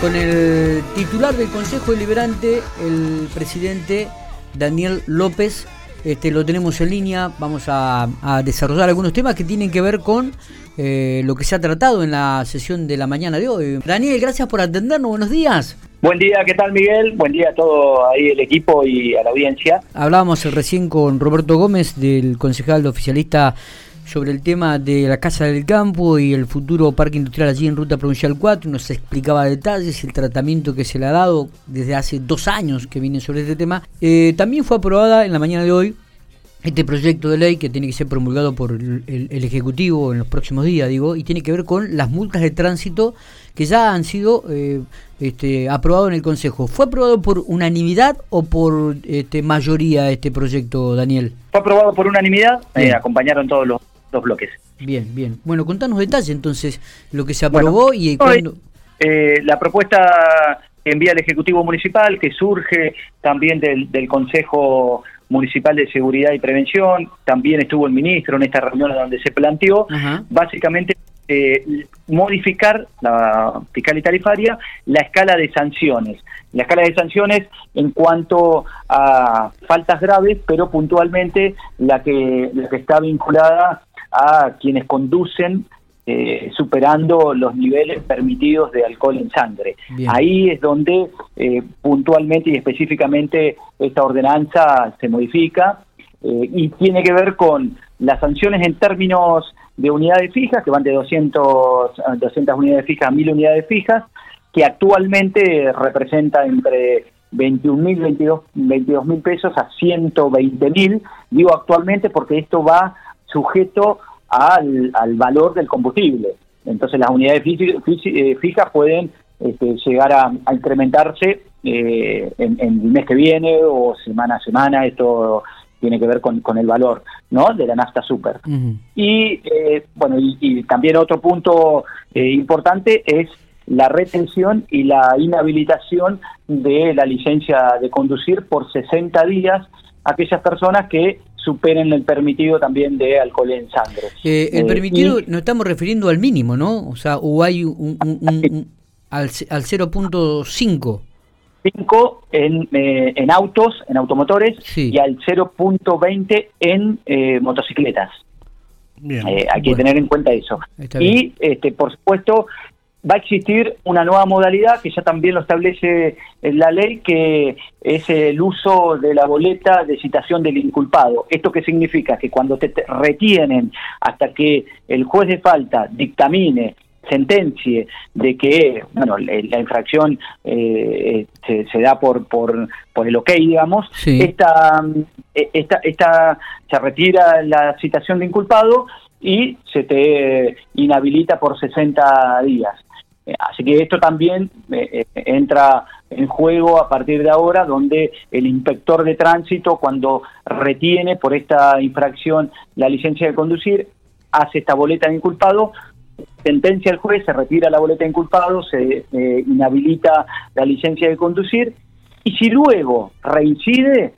con el titular del Consejo Deliberante, el presidente Daniel López. Este, lo tenemos en línea, vamos a, desarrollar algunos temas que tienen que ver con eh, lo que se ha tratado en la sesión de la mañana de hoy. Daniel, gracias por atendernos, buenos días. Buen día, ¿qué tal Miguel? Buen día a todo ahí el equipo y a la audiencia. Hablábamos recién con Roberto Gómez, del concejal oficialista sobre el tema de la Casa del Campo y el futuro parque industrial allí en Ruta Provincial 4. Nos explicaba detalles, el tratamiento que se le ha dado desde hace dos años que viene sobre este tema. Eh, también fue aprobada en la mañana de hoy este proyecto de ley que tiene que ser promulgado por el, Ejecutivo en los próximos días, digo, y tiene que ver con las multas de tránsito que ya han sido eh, este, aprobados en el Consejo. ¿Fue aprobado por unanimidad o por este, mayoría este proyecto, Daniel? Fue aprobado por unanimidad, eh, acompañaron todos los dos bloques. Bien, bien. Bueno, contanos detalles entonces, lo que se aprobó y cuándo... Eh, la propuesta que envía el Ejecutivo Municipal, que surge también del, Consejo Municipal de Seguridad y Prevención, también estuvo el ministro en esta reunión donde se planteó, básicamente eh, modificar la fiscal y tarifaria la escala de sanciones. La escala de sanciones en cuanto a faltas graves, pero puntualmente la que, la que está vinculada a quienes conducen eh, superando los niveles permitidos de alcohol en sangre. Ahí es donde eh, puntualmente y específicamente esta ordenanza se modifica eh, y tiene que ver con las sanciones en términos de unidades fijas, que van de 200, 200 unidades fijas a 1000 unidades fijas, que actualmente representa entre 21 mil, 22 mil pesos a 120 mil. Digo actualmente porque esto va sujeto al, al valor del combustible. Entonces las unidades eh, fijas pueden este, llegar a, incrementarse eh, en, el mes que viene o semana a semana, esto tiene que ver con, con el valor no de la nafta super. Y eh, bueno, y, también otro punto importante es la retención y la inhabilitación de la licencia de conducir por 60 días aquellas personas que superen el permitido también de alcohol en sangre. Eh, el eh, permitido, nos estamos refiriendo al mínimo, ¿no? O sea, o hay un, al, al 0.5. 5 en, eh, en autos, en automotores, y al 0.20 en motocicletas. hay que tener en cuenta eso. Y, este, por supuesto, va a existir una nueva modalidad que ya también lo establece la ley, que es el uso de la boleta de citación del inculpado. ¿Esto qué significa? Que cuando te retienen hasta que el juez de falta dictamine sentencie de que bueno la infracción eh, se, da por, por por el ok digamos esta, esta esta se retira la citación de inculpado y se te inhabilita por 60 días eh, así que esto también eh, eh, entra en juego a partir de ahora, donde el inspector de tránsito, cuando retiene por esta infracción la licencia de conducir, hace esta boleta de inculpado, sentencia al juez, se retira la boleta de inculpado, se inhabilita la licencia de conducir, y si luego reincide,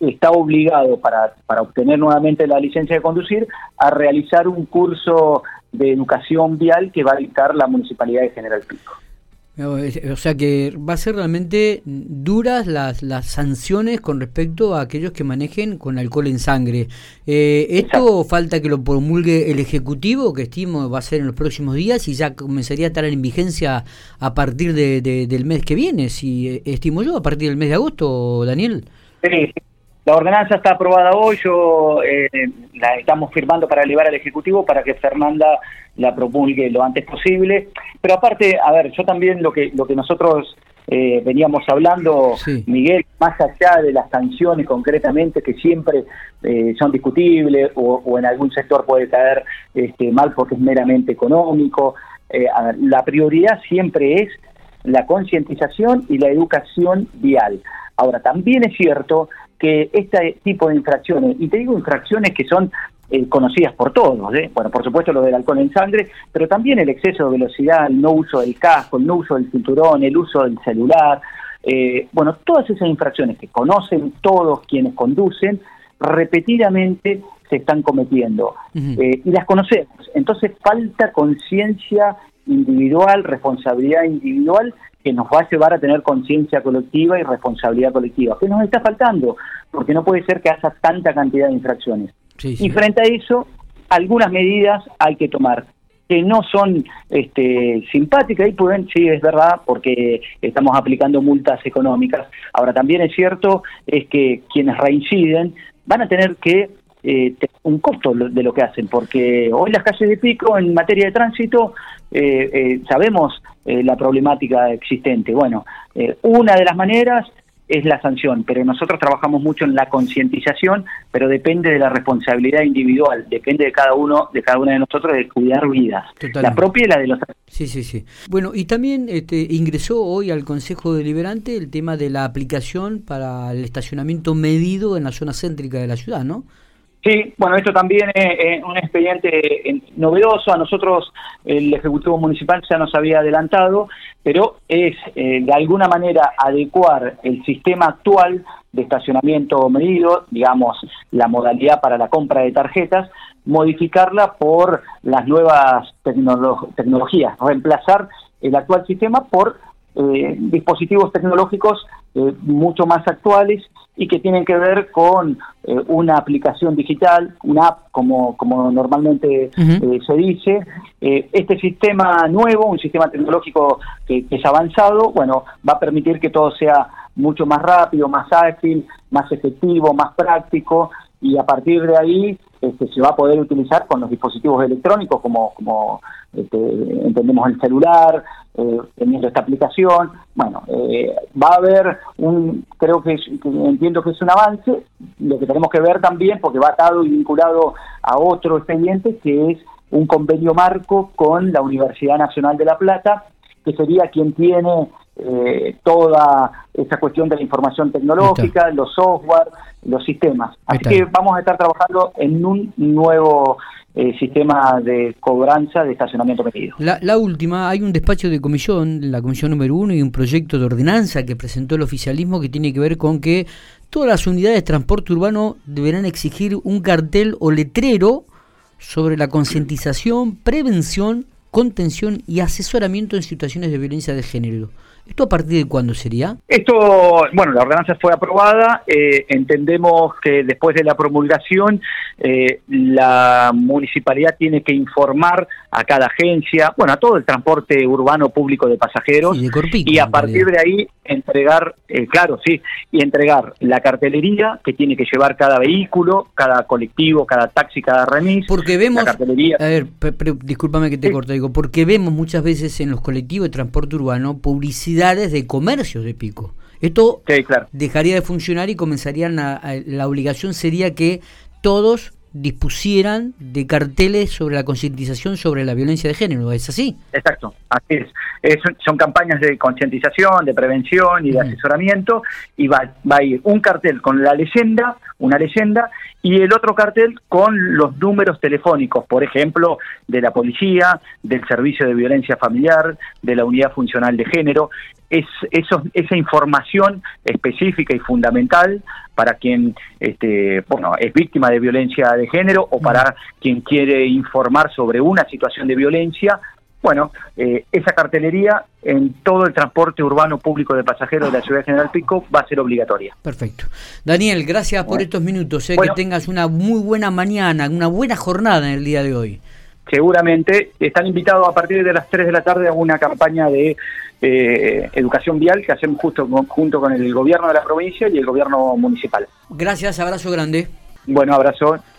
está obligado para, para obtener nuevamente la licencia de conducir a realizar un curso de educación vial que va a dictar la Municipalidad de General Pico. O sea que va a ser realmente duras las, las sanciones con respecto a aquellos que manejen con alcohol en sangre. Eh, ¿Esto falta que lo promulgue el Ejecutivo, que estimo va a ser en los próximos días y ya comenzaría a estar en vigencia a partir de, del mes que viene, si eh, estimo yo, a partir del mes de agosto, Daniel? Sí, la ordenanza está aprobada hoy, yo eh, la estamos firmando para elevar al Ejecutivo para que Fernanda la promulgue lo antes posible. Pero aparte, a ver, yo también lo que, lo que nosotros eh, veníamos hablando, Miguel, más allá de las sanciones concretamente, que siempre eh, son discutibles o, en algún sector puede caer este, mal porque es meramente económico, la prioridad siempre es la concientización y la educación vial. Ahora, también es cierto que este tipo de infracciones, y te digo infracciones que son eh, conocidas por todos, ¿eh? bueno, por supuesto lo del alcohol en sangre, pero también el exceso de velocidad, el no uso del casco, el no uso del cinturón, el uso del celular, eh, bueno, todas esas infracciones que conocen todos quienes conducen, repetidamente se están cometiendo y las conocemos. Entonces falta conciencia individual, responsabilidad individual que nos va a llevar a tener conciencia colectiva y responsabilidad colectiva. ¿Qué nos está faltando? Porque no puede ser que haya tanta cantidad de infracciones. Y frente a eso, algunas medidas hay que tomar que no son este, simpáticas y pueden, sí, es verdad, porque estamos aplicando multas económicas. Ahora, también es cierto es que quienes reinciden van a tener que eh, un costo de lo que hacen, porque hoy las calles de pico en materia de tránsito eh, eh, sabemos la problemática existente. Bueno, una de las maneras es la sanción, pero nosotros trabajamos mucho en la concientización, pero depende de la responsabilidad individual, depende de cada uno, de cada una de nosotros de cuidar vidas, la propia y la de los Sí, sí, sí. Bueno, y también este, ingresó hoy al Consejo Deliberante el tema de la aplicación para el estacionamiento medido en la zona céntrica de la ciudad, ¿no? Sí, bueno, esto también es, un expediente eh, novedoso. A nosotros el Ejecutivo Municipal ya nos había adelantado, pero es eh, de alguna manera adecuar el sistema actual de estacionamiento medido, digamos, la modalidad para la compra de tarjetas, modificarla por las nuevas tecnologías, reemplazar el actual sistema por eh, dispositivos tecnológicos mucho más actuales y que tienen que ver con eh, una aplicación digital, una app como, como normalmente eh, se dice. Eh, este sistema nuevo, un sistema tecnológico que, es avanzado, bueno, va a permitir que todo sea mucho más rápido, más ágil, más efectivo, más práctico y a partir de ahí este, se va a poder utilizar con los dispositivos electrónicos como, este, entendemos el celular, eh, teniendo esta aplicación. Bueno, eh, va a haber un, creo que, entiendo que es un avance, lo que tenemos que ver también, porque va atado y vinculado a otro expediente, que es un convenio marco con la Universidad Nacional de La Plata, que sería quien tiene eh, toda esa cuestión de la información tecnológica, los software, los sistemas. Así que vamos a estar trabajando en un nuevo eh, sistema de cobranza de estacionamiento medido. La, la, última, hay un despacho de comisión, la comisión número uno, y un proyecto de ordenanza que presentó el oficialismo que tiene que ver con que todas las unidades de transporte urbano deberán exigir un cartel o letrero sobre la concientización, prevención, contención y asesoramiento en situaciones de violencia de género. ¿Esto a partir de cuándo sería? Esto, bueno, la ordenanza fue aprobada. Eh, entendemos que después de la promulgación, eh, la municipalidad tiene que informar a cada agencia, bueno, a todo el transporte urbano público de pasajeros. y a partir de ahí entregar, eh, claro, sí, y entregar la cartelería que tiene que llevar cada vehículo, cada colectivo, cada taxi, cada remis. Porque vemos, a ver, discúlpame que te corto, digo, porque vemos muchas veces en los colectivos de transporte urbano publicidad de comercios de pico. Esto dejaría de funcionar y comenzarían a, la obligación sería que todos dispusieran de carteles sobre la concientización sobre la violencia de género, ¿es así? Exacto, así es. son campañas de concientización, de prevención y de asesoramiento y va, va a ir un cartel con la leyenda, una leyenda, y el otro cartel con los números telefónicos, por ejemplo, de la policía, del servicio de violencia familiar, de la unidad funcional de género, es eso, esa información específica y fundamental para quien este, bueno, es víctima de violencia de género o para quien quiere informar sobre una situación de violencia. Bueno, eh, esa cartelería en todo el transporte urbano público de pasajeros de la ciudad de General Pico va a ser obligatoria. Perfecto. Daniel, gracias por estos minutos. Sé que tengas una muy buena mañana, una buena jornada en el día de hoy seguramente están invitados a partir de las 3 de la tarde a una campaña de eh, educación vial que hacemos justo junto con el gobierno de la provincia y el gobierno municipal. Gracias, abrazo grande. Bueno, abrazo.